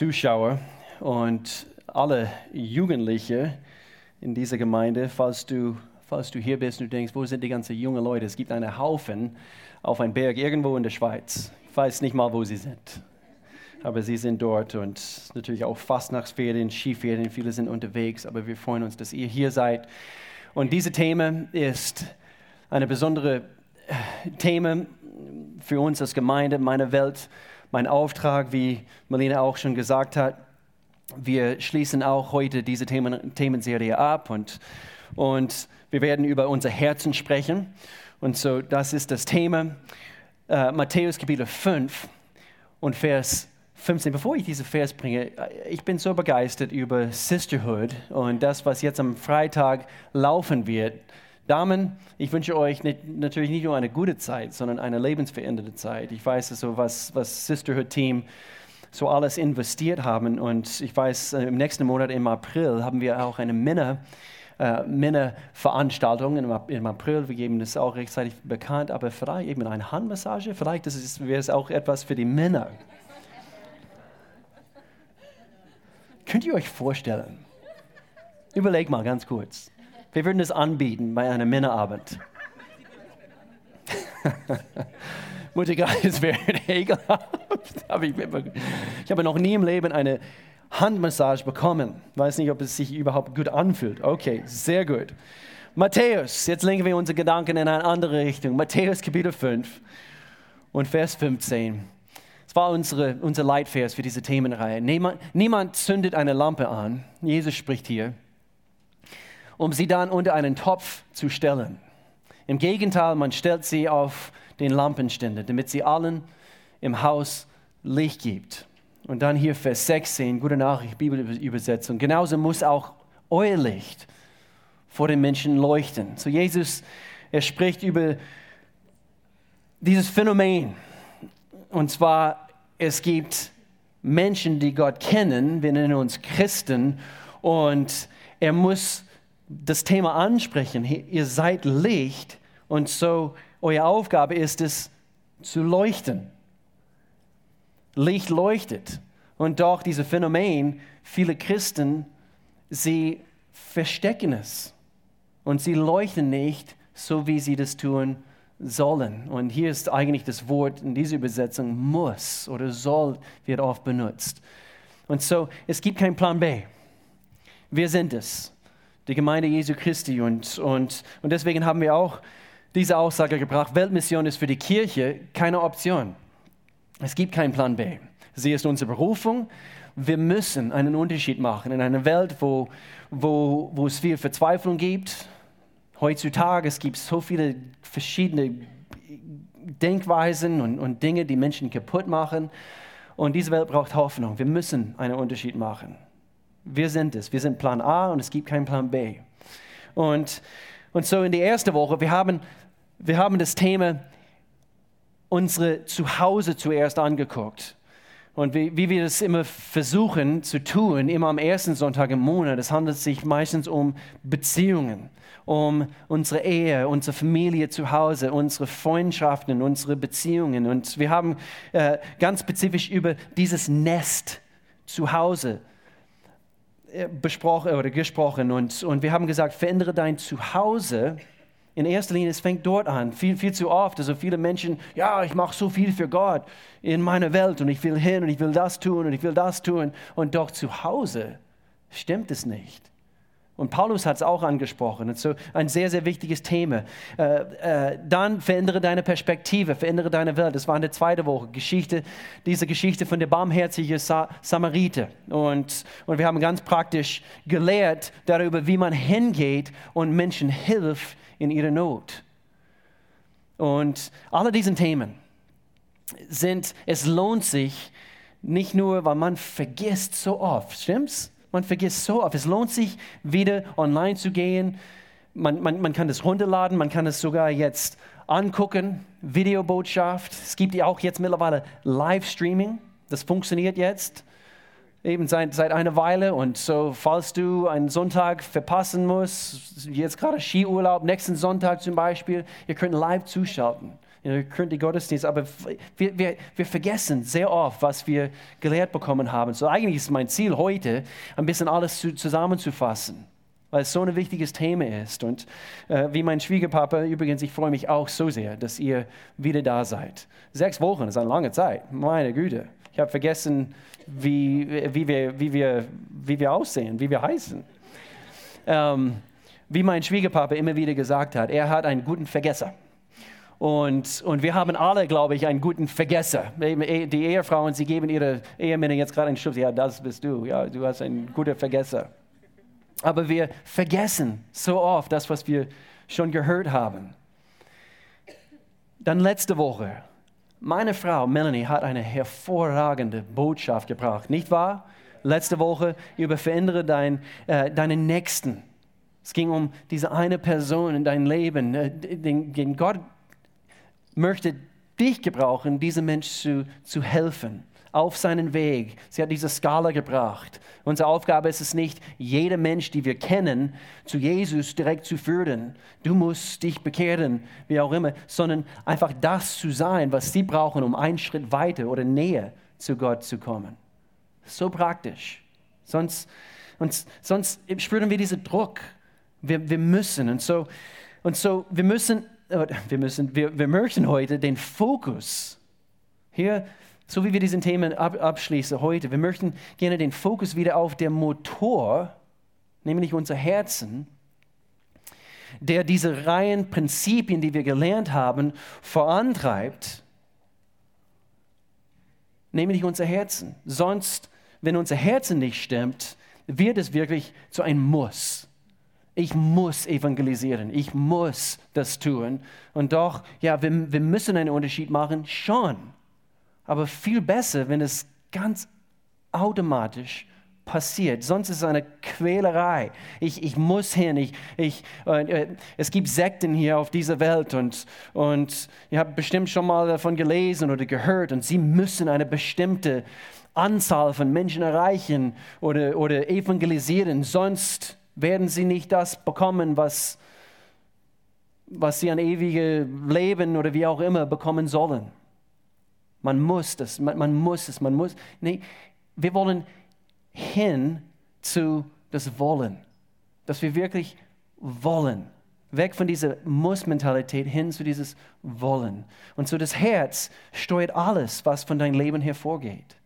Zuschauer und alle Jugendliche in dieser Gemeinde, falls du, falls du hier bist und du denkst, wo sind die ganzen jungen Leute? Es gibt einen Haufen auf einem Berg irgendwo in der Schweiz. Ich weiß nicht mal, wo sie sind. Aber sie sind dort und natürlich auch Fastnachtsferien, Skiferien, viele sind unterwegs, aber wir freuen uns, dass ihr hier seid. Und diese Thema ist eine besondere äh, Thema für uns als Gemeinde, meine Welt, mein Auftrag, wie Marlene auch schon gesagt hat. Wir schließen auch heute diese Themen, Themenserie ab und, und wir werden über unser Herzen sprechen. Und so, das ist das Thema. Äh, Matthäus Kapitel 5 und Vers 15. Bevor ich diese Vers bringe, äh, ich bin so begeistert über Sisterhood und das, was jetzt am Freitag laufen wird. Damen, ich wünsche euch nicht, natürlich nicht nur eine gute Zeit, sondern eine lebensveränderte Zeit. Ich weiß, so was, was Sisterhood-Team so alles investiert haben. Und ich weiß, äh, im nächsten Monat, im April, haben wir auch eine Männer, äh, Männerveranstaltung im, im April. Wir geben das auch rechtzeitig bekannt. Aber vielleicht eben eine Handmassage, vielleicht wäre es auch etwas für die Männer. Könnt ihr euch vorstellen? Überleg mal ganz kurz. Wir würden es anbieten bei einem Männerabend. Mutter es wäre ekelhaft. Ich habe noch nie im Leben eine Handmassage bekommen. Weiß nicht, ob es sich überhaupt gut anfühlt. Okay, sehr gut. Matthäus, jetzt lenken wir unsere Gedanken in eine andere Richtung. Matthäus Kapitel 5 und Vers 15. Das war unsere, unser Leitvers für diese Themenreihe. Niemand, niemand zündet eine Lampe an. Jesus spricht hier um sie dann unter einen Topf zu stellen. Im Gegenteil, man stellt sie auf den Lampenständer, damit sie allen im Haus Licht gibt. Und dann hier Vers 16, gute Nachricht, Bibelübersetzung. Genauso muss auch euer Licht vor den Menschen leuchten. So Jesus, er spricht über dieses Phänomen. Und zwar, es gibt Menschen, die Gott kennen, wir nennen uns Christen, und er muss das Thema ansprechen. Ihr seid Licht und so eure Aufgabe ist es zu leuchten. Licht leuchtet. Und doch dieses Phänomen, viele Christen, sie verstecken es. Und sie leuchten nicht so, wie sie das tun sollen. Und hier ist eigentlich das Wort in dieser Übersetzung muss oder soll wird oft benutzt. Und so, es gibt keinen Plan B. Wir sind es die Gemeinde Jesu Christi. Und, und, und deswegen haben wir auch diese Aussage gebracht, Weltmission ist für die Kirche keine Option. Es gibt keinen Plan B. Sie ist unsere Berufung. Wir müssen einen Unterschied machen in einer Welt, wo, wo, wo es viel Verzweiflung gibt. Heutzutage es gibt so viele verschiedene Denkweisen und, und Dinge, die Menschen kaputt machen. Und diese Welt braucht Hoffnung. Wir müssen einen Unterschied machen. Wir sind es. Wir sind Plan A und es gibt keinen Plan B. Und, und so in der ersten Woche, wir haben, wir haben das Thema unsere Zuhause zuerst angeguckt. Und wie, wie, wir das immer versuchen zu tun, immer am ersten Sonntag im Monat, es handelt sich meistens um Beziehungen, um unsere Ehe, unsere Familie zu Hause, unsere Freundschaften, unsere Beziehungen. Und wir haben äh, ganz spezifisch über dieses Nest zu Hause besprochen oder gesprochen und, und wir haben gesagt, verändere dein Zuhause. In erster Linie, es fängt dort an. Viel, viel zu oft. Also viele Menschen, ja, ich mache so viel für Gott in meiner Welt und ich will hin und ich will das tun und ich will das tun. Und doch zu Hause stimmt es nicht. Und Paulus hat es auch angesprochen. Und so ein sehr, sehr wichtiges Thema. Äh, äh, dann verändere deine Perspektive, verändere deine Welt. Das war in der zweiten Woche. Geschichte, diese Geschichte von der barmherzigen Sa Samariter. Und, und wir haben ganz praktisch gelehrt darüber, wie man hingeht und Menschen hilft in ihrer Not. Und alle diese Themen sind, es lohnt sich, nicht nur, weil man vergisst so oft, stimmt's? Man vergisst so oft. Es lohnt sich, wieder online zu gehen. Man, man, man kann das runterladen, man kann es sogar jetzt angucken, Videobotschaft. Es gibt ja auch jetzt mittlerweile Livestreaming. Das funktioniert jetzt eben seit, seit einer Weile. Und so, falls du einen Sonntag verpassen musst, jetzt gerade Skiurlaub, nächsten Sonntag zum Beispiel, ihr könnt live zuschalten. Ihr könnt die Gottesdienst, aber wir, wir, wir vergessen sehr oft, was wir gelehrt bekommen haben. So eigentlich ist mein Ziel heute, ein bisschen alles zu, zusammenzufassen, weil es so ein wichtiges Thema ist. Und äh, wie mein Schwiegerpapa, übrigens, ich freue mich auch so sehr, dass ihr wieder da seid. Sechs Wochen ist eine lange Zeit, meine Güte. Ich habe vergessen, wie, wie, wir, wie, wir, wie wir aussehen, wie wir heißen. Ähm, wie mein Schwiegerpapa immer wieder gesagt hat, er hat einen guten Vergesser. Und, und wir haben alle, glaube ich, einen guten Vergesser. Die Ehefrauen, sie geben ihre Ehemänner jetzt gerade einen Schubs. Ja, das bist du. Ja, du hast einen guten Vergesser. Aber wir vergessen so oft das, was wir schon gehört haben. Dann letzte Woche. Meine Frau Melanie hat eine hervorragende Botschaft gebracht, nicht wahr? Letzte Woche über verändere dein, äh, deinen Nächsten. Es ging um diese eine Person in deinem Leben, äh, den, den Gott möchte dich gebrauchen, diesem Mensch zu, zu helfen auf seinen Weg. Sie hat diese Skala gebracht. Unsere Aufgabe ist es nicht, jeder Mensch, die wir kennen, zu Jesus direkt zu führen. Du musst dich bekehren, wie auch immer, sondern einfach das zu sein, was sie brauchen, um einen Schritt weiter oder näher zu Gott zu kommen. So praktisch. Sonst, und, sonst spüren wir diesen Druck. Wir, wir müssen. Und so, und so, wir müssen wir, müssen, wir, wir möchten heute den Fokus hier, so wie wir diesen Themen ab, abschließen heute, wir möchten gerne den Fokus wieder auf den Motor, nämlich unser Herzen, der diese reinen Prinzipien, die wir gelernt haben, vorantreibt, nämlich unser Herzen. Sonst, wenn unser Herzen nicht stimmt, wird es wirklich zu einem Muss ich muss evangelisieren, ich muss das tun. Und doch, ja, wir, wir müssen einen Unterschied machen, schon. Aber viel besser, wenn es ganz automatisch passiert. Sonst ist es eine Quälerei. Ich, ich muss hin. Ich, ich, äh, es gibt Sekten hier auf dieser Welt und, und ihr habt bestimmt schon mal davon gelesen oder gehört und sie müssen eine bestimmte Anzahl von Menschen erreichen oder, oder evangelisieren. Sonst werden sie nicht das bekommen, was, was sie an ewige Leben oder wie auch immer bekommen sollen. Man muss das, man, man muss es, man muss. Nee, wir wollen hin zu das Wollen, dass wir wirklich wollen. Weg von dieser Muss-Mentalität hin zu dieses Wollen. Und so das Herz steuert alles, was von deinem Leben hervorgeht.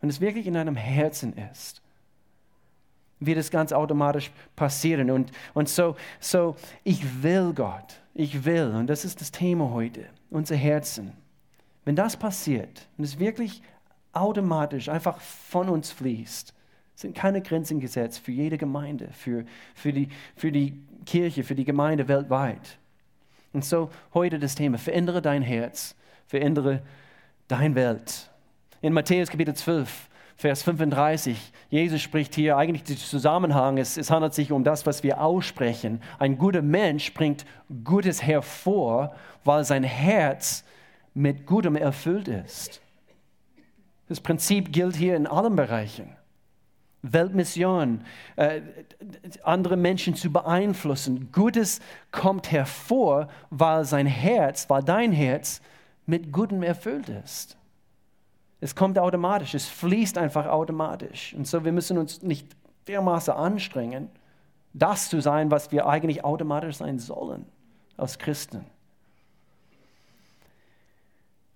Wenn es wirklich in deinem Herzen ist wird es ganz automatisch passieren. Und, und so, so, ich will Gott, ich will, und das ist das Thema heute, unser Herzen. Wenn das passiert, wenn es wirklich automatisch einfach von uns fließt, sind keine Grenzen gesetzt für jede Gemeinde, für, für, die, für die Kirche, für die Gemeinde weltweit. Und so heute das Thema, verändere dein Herz, verändere deine Welt. In Matthäus Kapitel 12 Vers 35. Jesus spricht hier eigentlich den Zusammenhang. Es, es handelt sich um das, was wir aussprechen. Ein guter Mensch bringt Gutes hervor, weil sein Herz mit Gutem erfüllt ist. Das Prinzip gilt hier in allen Bereichen. Weltmission, äh, andere Menschen zu beeinflussen. Gutes kommt hervor, weil sein Herz, weil dein Herz mit Gutem erfüllt ist. Es kommt automatisch, es fließt einfach automatisch. Und so, wir müssen uns nicht dermaßen anstrengen, das zu sein, was wir eigentlich automatisch sein sollen als Christen.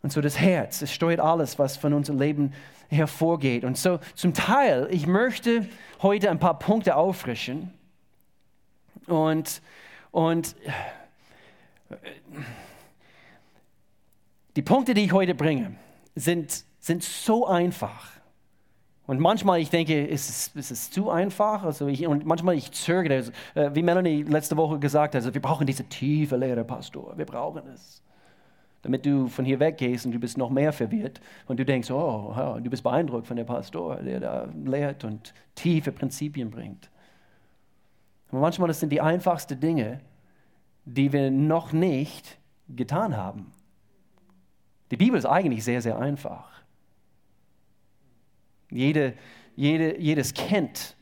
Und so das Herz, es steuert alles, was von unserem Leben hervorgeht. Und so zum Teil, ich möchte heute ein paar Punkte auffrischen. Und, und die Punkte, die ich heute bringe, sind sind so einfach. Und manchmal ich denke, ist es, ist es zu einfach? Also ich, und manchmal ich zögere, also, äh, wie Melanie letzte Woche gesagt hat, also wir brauchen diese tiefe Lehre, Pastor, wir brauchen es. Damit du von hier weggehst und du bist noch mehr verwirrt und du denkst, oh, oh du bist beeindruckt von dem Pastor, der da lehrt und tiefe Prinzipien bringt. Aber manchmal sind die einfachsten Dinge, die wir noch nicht getan haben. Die Bibel ist eigentlich sehr, sehr einfach. Jede, jede, jedes Kind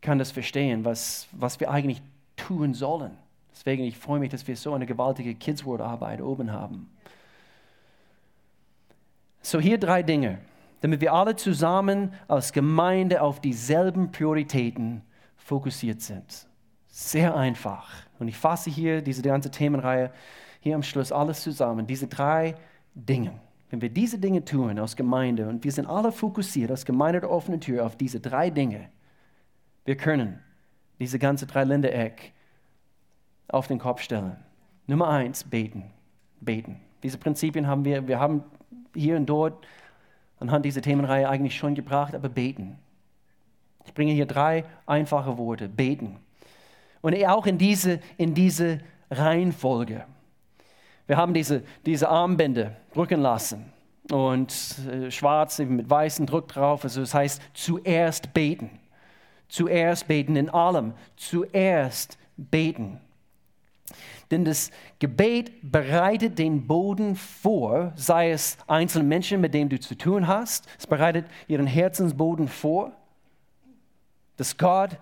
kann das verstehen, was, was wir eigentlich tun sollen. Deswegen, ich freue mich, dass wir so eine gewaltige Kids World Arbeit oben haben. So hier drei Dinge, damit wir alle zusammen als Gemeinde auf dieselben Prioritäten fokussiert sind. Sehr einfach. Und ich fasse hier diese ganze Themenreihe hier am Schluss alles zusammen. Diese drei Dinge. Wenn wir diese Dinge tun als Gemeinde und wir sind alle fokussiert als Gemeinde der offenen Tür auf diese drei Dinge, wir können diese ganze Dreiländereck auf den Kopf stellen. Nummer eins, beten. Beten. Diese Prinzipien haben wir, wir haben hier und dort anhand dieser Themenreihe eigentlich schon gebracht, aber beten. Ich bringe hier drei einfache Worte. Beten. Und auch in diese, in diese Reihenfolge. Wir haben diese, diese Armbänder drücken lassen und äh, schwarz mit weißem Druck drauf. Also das heißt, zuerst beten. Zuerst beten in allem. Zuerst beten. Denn das Gebet bereitet den Boden vor, sei es einzelne Menschen, mit denen du zu tun hast. Es bereitet ihren Herzensboden vor, dass Gott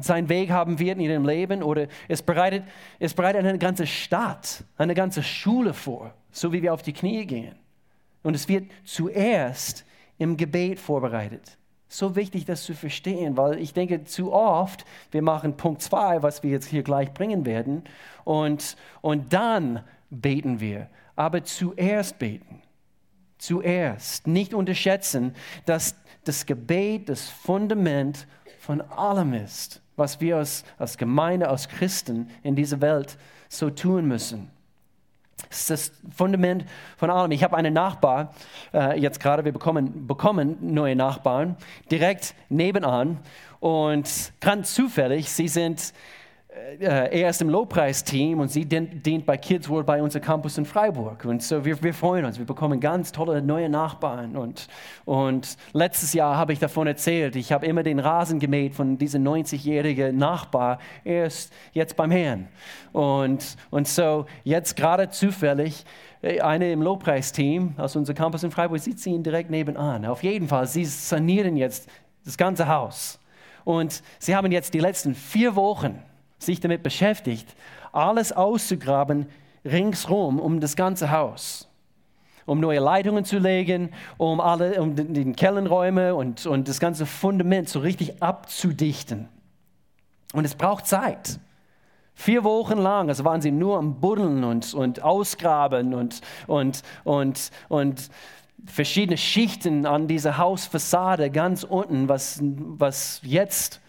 seinen Weg haben wird in ihrem Leben. Oder es bereitet, es bereitet eine ganze Stadt, eine ganze Schule vor, so wie wir auf die Knie gehen. Und es wird zuerst im Gebet vorbereitet. So wichtig, das zu verstehen, weil ich denke, zu oft, wir machen Punkt 2, was wir jetzt hier gleich bringen werden, und, und dann beten wir. Aber zuerst beten. Zuerst. Nicht unterschätzen, dass das Gebet das Fundament von allem ist, was wir als, als Gemeinde, als Christen in dieser Welt so tun müssen. Das ist das Fundament von allem. Ich habe einen Nachbar, äh, jetzt gerade, wir bekommen, bekommen neue Nachbarn, direkt nebenan. Und ganz zufällig, sie sind er ist im Lobpreisteam und sie dient bei Kids World bei unserem Campus in Freiburg. Und so wir, wir freuen uns, wir bekommen ganz tolle neue Nachbarn. Und, und letztes Jahr habe ich davon erzählt, ich habe immer den Rasen gemäht von diesem 90-jährigen Nachbar. Er ist jetzt beim Herrn. Und, und so jetzt gerade zufällig, äh, eine im Lobpreisteam aus unserem Campus in Freiburg, sie ziehen direkt nebenan. Auf jeden Fall, sie sanieren jetzt das ganze Haus. Und sie haben jetzt die letzten vier Wochen sich damit beschäftigt, alles auszugraben ringsrum um das ganze Haus. Um neue Leitungen zu legen, um, alle, um den Kellenräume und, und das ganze Fundament so richtig abzudichten. Und es braucht Zeit. Vier Wochen lang, also waren sie nur am Buddeln und, und Ausgraben und, und, und, und verschiedene Schichten an dieser Hausfassade ganz unten, was, was jetzt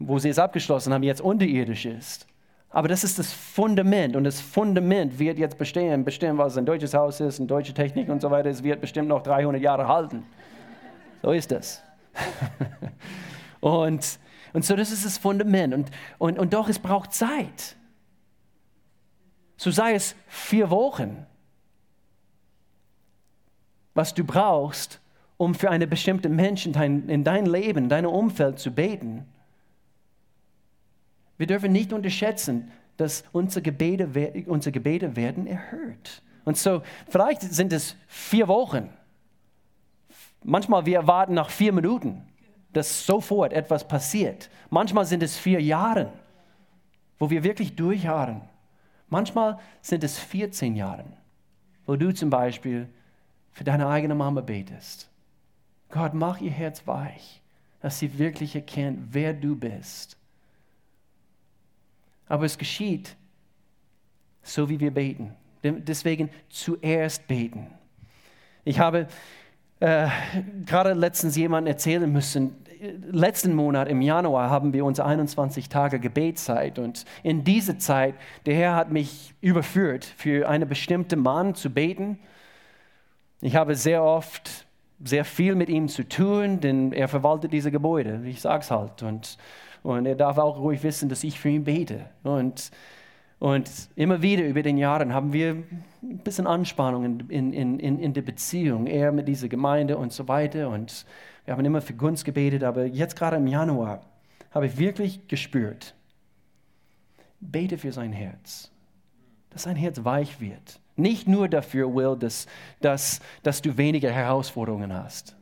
wo sie es abgeschlossen haben, jetzt unterirdisch ist. Aber das ist das Fundament und das Fundament wird jetzt bestehen, bestimmt, was ein deutsches Haus ist, eine deutsche Technik und so weiter, es wird bestimmt noch 300 Jahre halten. So ist das. und, und so, das ist das Fundament. Und, und, und doch, es braucht Zeit. So sei es vier Wochen, was du brauchst, um für eine bestimmte Menschen in dein Leben, dein Umfeld zu beten wir dürfen nicht unterschätzen, dass unsere Gebete, unsere Gebete werden erhört. Und so, vielleicht sind es vier Wochen. Manchmal wir erwarten nach vier Minuten, dass sofort etwas passiert. Manchmal sind es vier Jahre, wo wir wirklich durchharren. Manchmal sind es 14 Jahre, wo du zum Beispiel für deine eigene Mama betest. Gott, mach ihr Herz weich, dass sie wirklich erkennt, wer du bist aber es geschieht so, wie wir beten. Deswegen zuerst beten. Ich habe äh, gerade letztens jemandem erzählen müssen, letzten Monat im Januar haben wir unsere 21 Tage Gebetszeit und in dieser Zeit, der Herr hat mich überführt, für einen bestimmten Mann zu beten. Ich habe sehr oft sehr viel mit ihm zu tun, denn er verwaltet diese Gebäude, ich sage es halt. Und und er darf auch ruhig wissen, dass ich für ihn bete. Und, und immer wieder über den Jahren haben wir ein bisschen Anspannung in, in, in, in der Beziehung, er mit dieser Gemeinde und so weiter. Und wir haben immer für Gunst gebetet, aber jetzt gerade im Januar habe ich wirklich gespürt, bete für sein Herz, dass sein Herz weich wird. Nicht nur dafür, Will, dass, dass, dass du weniger Herausforderungen hast,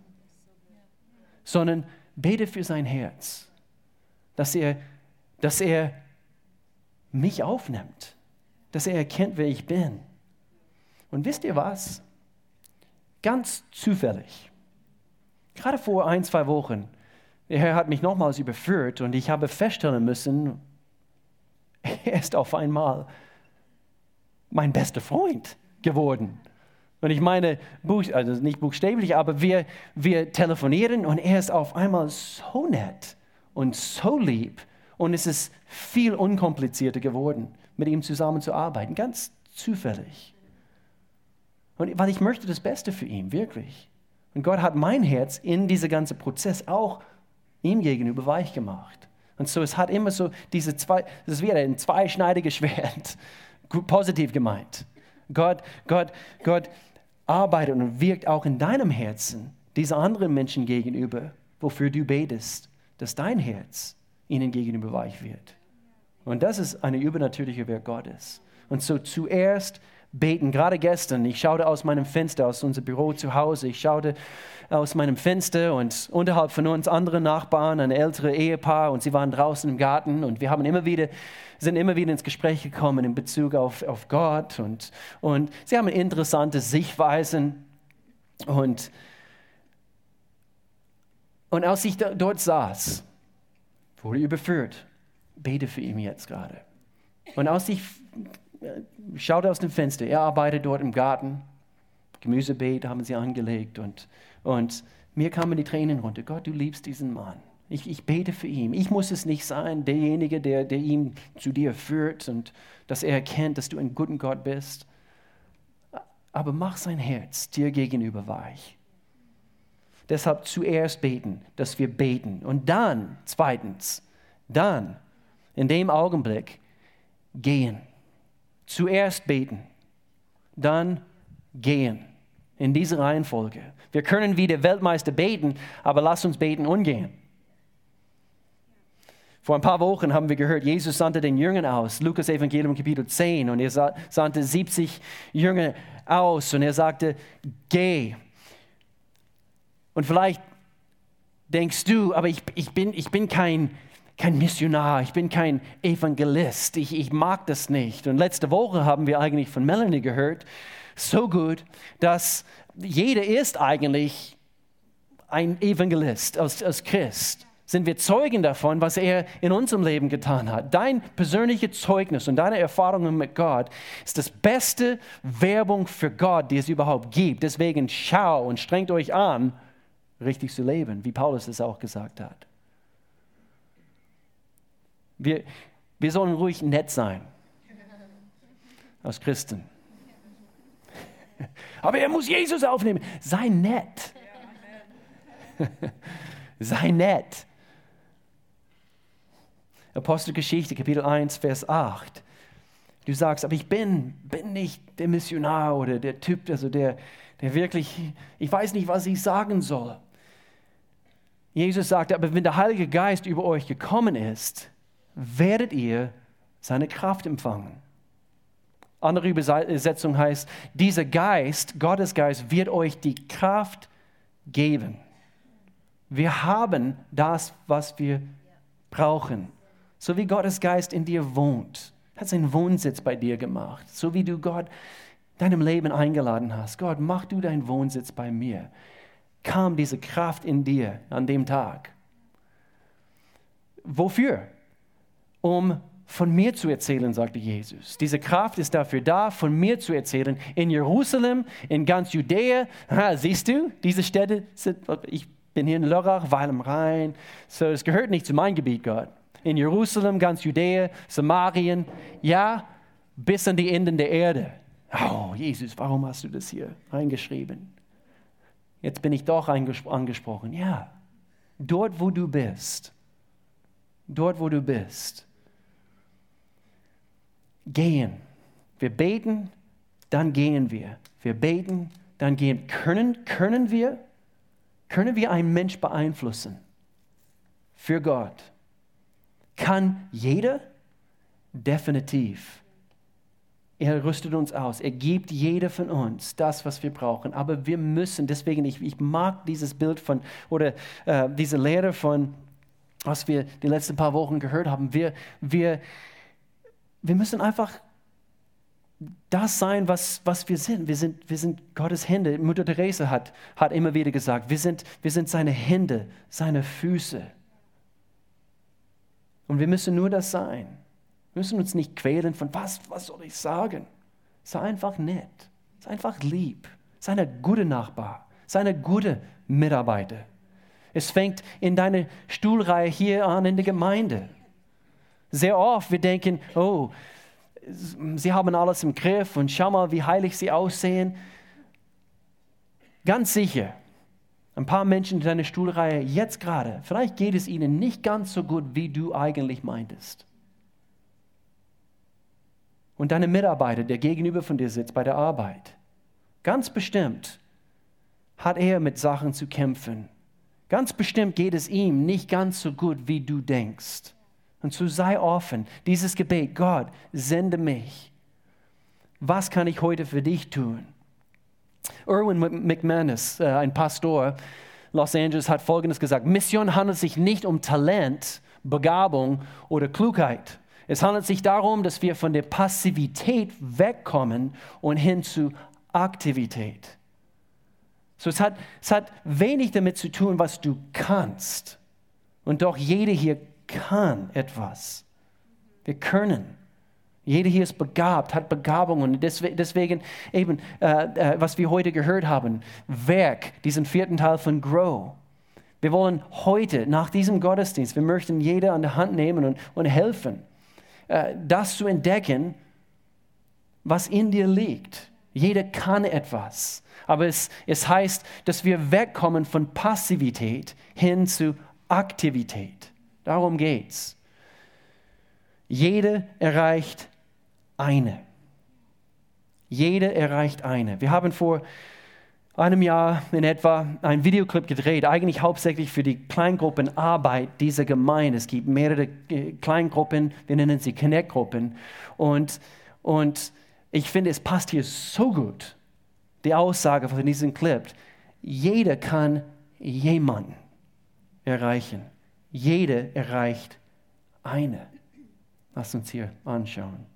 sondern bete für sein Herz dass er, dass er mich aufnimmt, dass er erkennt, wer ich bin. Und wisst ihr was? Ganz zufällig, gerade vor ein, zwei Wochen, der Herr hat mich nochmals überführt und ich habe feststellen müssen, er ist auf einmal mein bester Freund geworden. Und ich meine, also nicht buchstäblich, aber wir, wir telefonieren und er ist auf einmal so nett und so lieb. Und es ist viel unkomplizierter geworden, mit ihm zusammenzuarbeiten, ganz zufällig. Und weil ich möchte das Beste für ihn, wirklich. Und Gott hat mein Herz in diesem ganzen Prozess auch ihm gegenüber weich gemacht. Und so, es hat immer so diese zwei, das ist wieder ein zweischneidiges Schwert, positiv gemeint. Gott, Gott, Gott arbeitet und wirkt auch in deinem Herzen diese anderen Menschen gegenüber, wofür du betest, dass dein Herz ihnen gegenüber weich wird. Und das ist eine übernatürliche Werk Gottes. Und so zuerst beten. Gerade gestern, ich schaute aus meinem Fenster, aus unserem Büro zu Hause, ich schaute aus meinem Fenster und unterhalb von uns andere Nachbarn, ein älteres Ehepaar und sie waren draußen im Garten und wir haben immer wieder, sind immer wieder ins Gespräch gekommen in Bezug auf, auf Gott und, und sie haben interessante Sichtweisen und, und als ich dort saß, wurde überführt, bete für ihn jetzt gerade. Und als ich schaute aus dem Fenster, er arbeitet dort im Garten, Gemüsebeet haben sie angelegt und, und mir kamen die Tränen runter. Gott, du liebst diesen Mann. Ich, ich bete für ihn. Ich muss es nicht sein, derjenige, der, der ihn zu dir führt und dass er erkennt, dass du ein guter Gott bist. Aber mach sein Herz dir gegenüber weich. Deshalb zuerst beten, dass wir beten. Und dann, zweitens, dann, in dem Augenblick, gehen. Zuerst beten, dann gehen. In dieser Reihenfolge. Wir können wie der Weltmeister beten, aber lass uns beten und gehen. Vor ein paar Wochen haben wir gehört, Jesus sandte den Jüngern aus, Lukas Evangelium Kapitel 10, und er sandte 70 Jünger aus und er sagte, geh. Und vielleicht denkst du, aber ich, ich, bin, ich bin kein kein Missionar, ich bin kein Evangelist, ich, ich mag das nicht. Und letzte Woche haben wir eigentlich von Melanie gehört, so gut, dass jeder ist eigentlich ein Evangelist als, als Christ. Sind wir Zeugen davon, was er in unserem Leben getan hat? Dein persönliches Zeugnis und deine Erfahrungen mit Gott ist das beste Werbung für Gott, die es überhaupt gibt. Deswegen schau und strengt euch an, richtig zu leben, wie Paulus es auch gesagt hat. Wir, wir sollen ruhig nett sein als Christen. Aber er muss Jesus aufnehmen. Sei nett. Sei nett. Apostelgeschichte, Kapitel 1, Vers 8. Du sagst, aber ich bin, bin nicht der Missionar oder der Typ, also der, der wirklich, ich weiß nicht, was ich sagen soll. Jesus sagt, aber wenn der Heilige Geist über euch gekommen ist, werdet ihr seine Kraft empfangen. Andere Übersetzung heißt, dieser Geist, Gottes Geist, wird euch die Kraft geben. Wir haben das, was wir brauchen. So wie Gottes Geist in dir wohnt, hat seinen Wohnsitz bei dir gemacht. So wie du Gott deinem Leben eingeladen hast. Gott, mach du deinen Wohnsitz bei mir. Kam diese Kraft in dir an dem Tag. Wofür? um von mir zu erzählen, sagte Jesus. Diese Kraft ist dafür da, von mir zu erzählen. In Jerusalem, in ganz Judäa. Ha, siehst du, diese Städte sind, ich bin hier in Lörrach, Weil am Rhein. So, es gehört nicht zu meinem Gebiet, Gott. In Jerusalem, ganz Judäa, Samarien, ja, bis an die Enden der Erde. Oh, Jesus, warum hast du das hier reingeschrieben? Jetzt bin ich doch angesprochen. Ja, dort, wo du bist. Dort, wo du bist gehen. Wir beten, dann gehen wir. Wir beten, dann gehen. Können, können wir, können wir einen Mensch beeinflussen? Für Gott. Kann jeder? Definitiv. Er rüstet uns aus. Er gibt jeder von uns das, was wir brauchen. Aber wir müssen, deswegen, ich, ich mag dieses Bild von, oder äh, diese Lehre von, was wir die letzten paar Wochen gehört haben. Wir, wir, wir müssen einfach das sein, was, was wir sind. Wir, sind. wir sind Gottes Hände. Mutter Therese hat, hat immer wieder gesagt, wir sind, wir sind seine Hände, seine Füße. Und wir müssen nur das sein. Wir müssen uns nicht quälen von, was, was soll ich sagen? Sei einfach nett, sei einfach lieb, sei ein guter Nachbar, sei ein guter Mitarbeiter. Es fängt in deiner Stuhlreihe hier an in der Gemeinde. Sehr oft, wir denken, oh, sie haben alles im Griff und schau mal, wie heilig sie aussehen. Ganz sicher, ein paar Menschen in deiner Stuhlreihe jetzt gerade, vielleicht geht es ihnen nicht ganz so gut, wie du eigentlich meintest. Und deine Mitarbeiter, der gegenüber von dir sitzt bei der Arbeit, ganz bestimmt hat er mit Sachen zu kämpfen. Ganz bestimmt geht es ihm nicht ganz so gut, wie du denkst. Und so sei offen. Dieses Gebet, Gott, sende mich. Was kann ich heute für dich tun? Erwin McManus, äh, ein Pastor Los Angeles, hat Folgendes gesagt. Mission handelt sich nicht um Talent, Begabung oder Klugheit. Es handelt sich darum, dass wir von der Passivität wegkommen und hin zu Aktivität. So, es, hat, es hat wenig damit zu tun, was du kannst. Und doch jeder hier kann etwas. Wir können. Jeder hier ist begabt, hat Begabungen. Und deswegen eben, äh, äh, was wir heute gehört haben, Werk, diesen vierten Teil von Grow. Wir wollen heute, nach diesem Gottesdienst, wir möchten jeder an der Hand nehmen und, und helfen, das zu entdecken, was in dir liegt. Jeder kann etwas. Aber es, es heißt, dass wir wegkommen von Passivität hin zu Aktivität. Darum geht's. Jede erreicht eine. Jede erreicht eine. Wir haben vor einem Jahr in etwa einen Videoclip gedreht, eigentlich hauptsächlich für die Kleingruppenarbeit dieser Gemeinde. Es gibt mehrere äh, Kleingruppen, wir nennen sie Connect-Gruppen. Und, und ich finde, es passt hier so gut, die Aussage von diesem Clip. Jeder kann jemanden erreichen. Jede erreicht eine. Lass uns hier anschauen.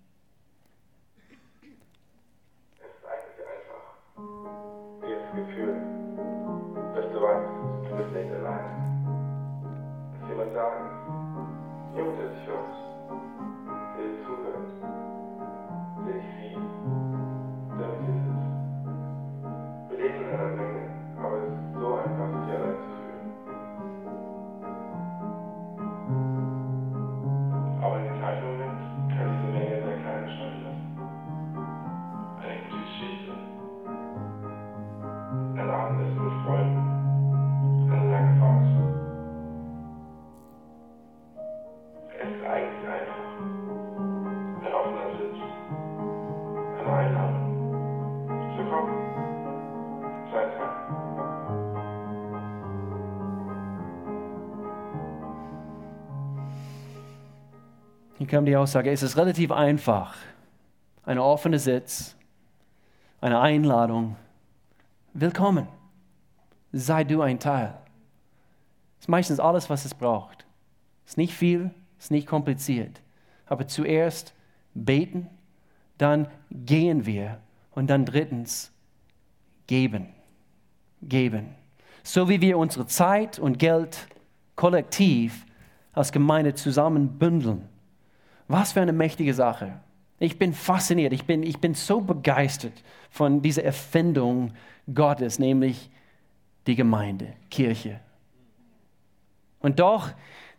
Kam die Aussage, es ist relativ einfach. Ein offener Sitz, eine Einladung. Willkommen. Sei du ein Teil. Das ist meistens alles, was es braucht. Es ist nicht viel, es ist nicht kompliziert. Aber zuerst beten, dann gehen wir und dann drittens geben. Geben. So wie wir unsere Zeit und Geld kollektiv als Gemeinde zusammen bündeln was für eine mächtige Sache. Ich bin fasziniert, ich bin, ich bin so begeistert von dieser Erfindung Gottes, nämlich die Gemeinde, Kirche. Und doch,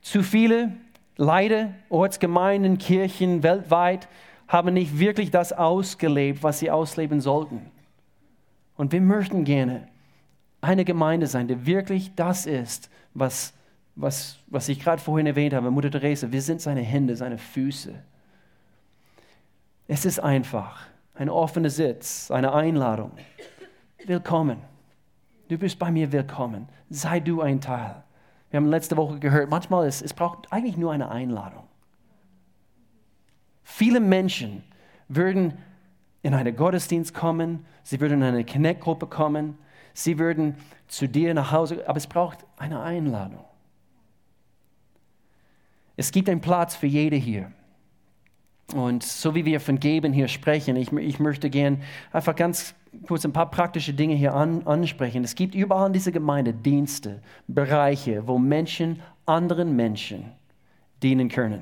zu viele, leider, Ortsgemeinden, Kirchen weltweit haben nicht wirklich das ausgelebt, was sie ausleben sollten. Und wir möchten gerne eine Gemeinde sein, die wirklich das ist, was was, was ich gerade vorhin erwähnt habe, Mutter Therese, wir sind seine Hände, seine Füße. Es ist einfach, ein offener Sitz, eine Einladung. Willkommen. Du bist bei mir willkommen. Sei du ein Teil. Wir haben letzte Woche gehört, manchmal ist es braucht eigentlich nur eine Einladung. Viele Menschen würden in einen Gottesdienst kommen, sie würden in eine Connect-Gruppe kommen, sie würden zu dir nach Hause, aber es braucht eine Einladung. Es gibt einen Platz für jede hier. Und so wie wir von Geben hier sprechen, ich, ich möchte gern einfach ganz kurz ein paar praktische Dinge hier an, ansprechen. Es gibt überall in dieser Gemeinde Dienste, Bereiche, wo Menschen anderen Menschen dienen können.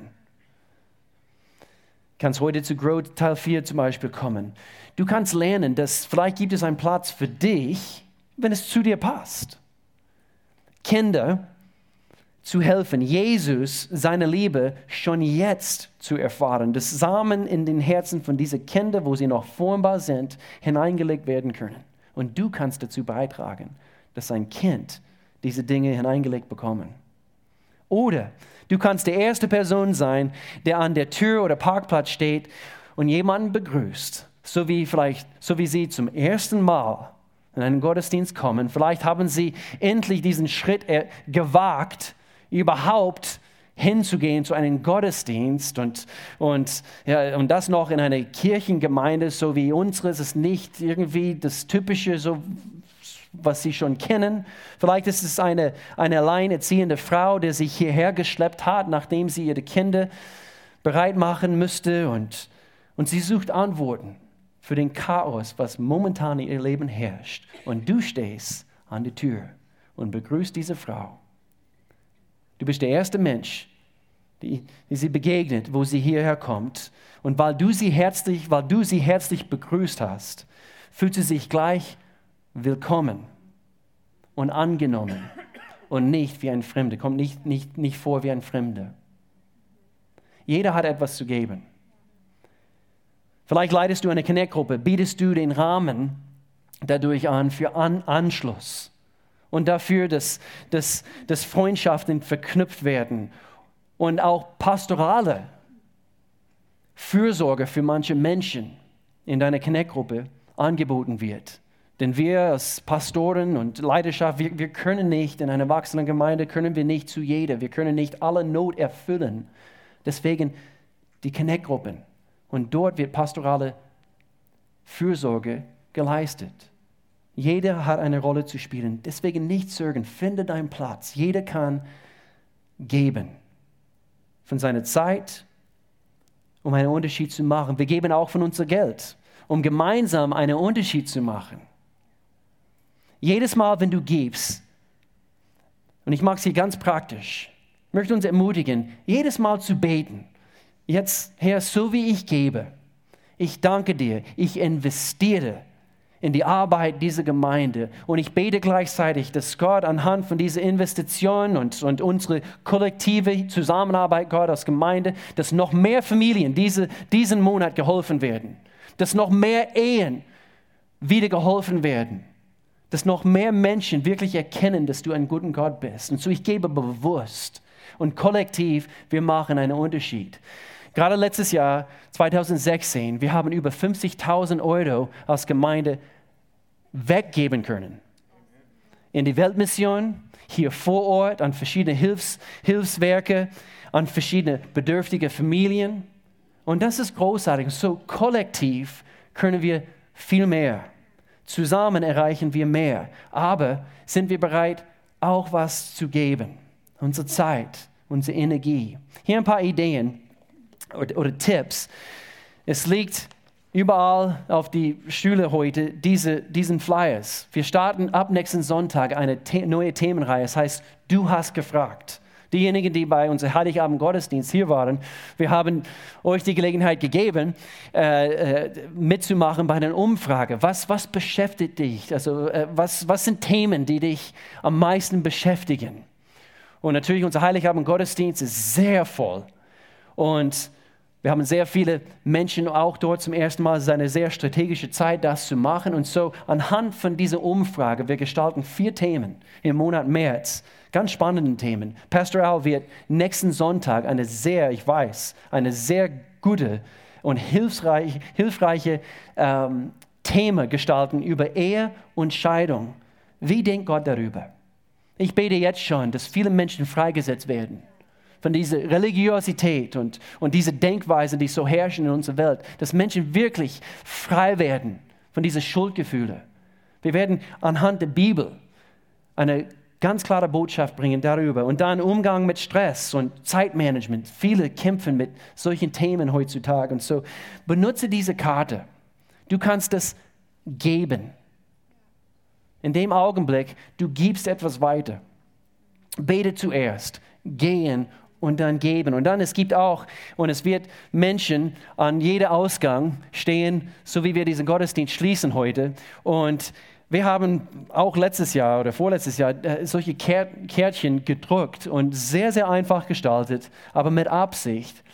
Du kannst heute zu Grow Teil 4 zum Beispiel kommen. Du kannst lernen, dass vielleicht gibt es einen Platz für dich, wenn es zu dir passt. Kinder zu helfen, Jesus, seine Liebe schon jetzt zu erfahren, dass Samen in den Herzen von diesen Kindern, wo sie noch formbar sind, hineingelegt werden können. Und du kannst dazu beitragen, dass ein Kind diese Dinge hineingelegt bekommen. Oder du kannst die erste Person sein, der an der Tür oder Parkplatz steht und jemanden begrüßt, so wie vielleicht, so wie sie zum ersten Mal in einen Gottesdienst kommen. Vielleicht haben sie endlich diesen Schritt gewagt, überhaupt hinzugehen zu einem Gottesdienst und, und, ja, und das noch in einer Kirchengemeinde, so wie unseres, ist nicht irgendwie das Typische, so was Sie schon kennen. Vielleicht ist es eine, eine alleinerziehende Frau, die sich hierher geschleppt hat, nachdem sie ihre Kinder bereit machen müsste und, und sie sucht Antworten für den Chaos, was momentan in ihr Leben herrscht. Und du stehst an der Tür und begrüßt diese Frau Du bist der erste Mensch, die, die sie begegnet, wo sie hierher kommt. Und weil du sie herzlich, weil du sie herzlich begrüßt hast, fühlt sie sich gleich willkommen und angenommen und nicht wie ein Fremder, kommt nicht, nicht, nicht vor wie ein Fremder. Jeder hat etwas zu geben. Vielleicht leitest du eine Connect-Gruppe, bietest du den Rahmen dadurch an für an Anschluss und dafür, dass, dass, dass Freundschaften verknüpft werden und auch pastorale Fürsorge für manche Menschen in deiner Connect-Gruppe angeboten wird. Denn wir als Pastoren und Leidenschaft, wir, wir können nicht in einer wachsenden Gemeinde, können wir nicht zu jeder, wir können nicht alle Not erfüllen. Deswegen die Connect-Gruppen. Und dort wird pastorale Fürsorge geleistet. Jeder hat eine Rolle zu spielen. Deswegen nicht zögern, finde deinen Platz. Jeder kann geben von seiner Zeit, um einen Unterschied zu machen. Wir geben auch von unser Geld, um gemeinsam einen Unterschied zu machen. Jedes Mal, wenn du gibst, und ich mache es hier ganz praktisch, möchte uns ermutigen, jedes Mal zu beten. Jetzt, Herr, so wie ich gebe, ich danke dir, ich investiere in die Arbeit dieser Gemeinde. Und ich bete gleichzeitig, dass Gott anhand von dieser Investition und, und unsere kollektive Zusammenarbeit, Gott als Gemeinde, dass noch mehr Familien diese, diesen Monat geholfen werden, dass noch mehr Ehen wieder geholfen werden, dass noch mehr Menschen wirklich erkennen, dass du ein guter Gott bist. Und so ich gebe bewusst und kollektiv, wir machen einen Unterschied. Gerade letztes Jahr, 2016, wir haben über 50.000 Euro als Gemeinde weggeben können. In die Weltmission, hier vor Ort, an verschiedene Hilfs, Hilfswerke, an verschiedene bedürftige Familien. Und das ist großartig. So kollektiv können wir viel mehr. Zusammen erreichen wir mehr. Aber sind wir bereit, auch was zu geben? Unsere Zeit, unsere Energie. Hier ein paar Ideen oder, oder Tipps. Es liegt überall auf die Stühle heute diese, diesen Flyers. Wir starten ab nächsten Sonntag eine The neue Themenreihe. Es heißt, du hast gefragt. Diejenigen, die bei unserem Heiligabend Gottesdienst hier waren, wir haben euch die Gelegenheit gegeben, äh, äh, mitzumachen bei einer Umfrage. Was, was beschäftigt dich? Also, äh, was, was sind Themen, die dich am meisten beschäftigen? Und natürlich, unser Heiligabend Gottesdienst ist sehr voll. Und wir haben sehr viele Menschen auch dort zum ersten Mal. Es ist eine sehr strategische Zeit, das zu machen. Und so anhand von dieser Umfrage, wir gestalten vier Themen im Monat März. Ganz spannende Themen. Pastor Al wird nächsten Sonntag eine sehr, ich weiß, eine sehr gute und hilfreich, hilfreiche ähm, Thema gestalten über Ehe und Scheidung. Wie denkt Gott darüber? Ich bete jetzt schon, dass viele Menschen freigesetzt werden von dieser Religiosität und, und diese Denkweise, die so herrschen in unserer Welt, dass Menschen wirklich frei werden von diesen Schuldgefühlen. Wir werden anhand der Bibel eine ganz klare Botschaft bringen darüber. Und dann Umgang mit Stress und Zeitmanagement. Viele kämpfen mit solchen Themen heutzutage. Und so benutze diese Karte. Du kannst es geben. In dem Augenblick, du gibst etwas weiter. Bete zuerst, gehen und dann geben. Und dann es gibt auch, und es wird Menschen an jedem Ausgang stehen, so wie wir diesen Gottesdienst schließen heute. Und wir haben auch letztes Jahr oder vorletztes Jahr äh, solche Kärtchen gedruckt und sehr, sehr einfach gestaltet, aber mit Absicht,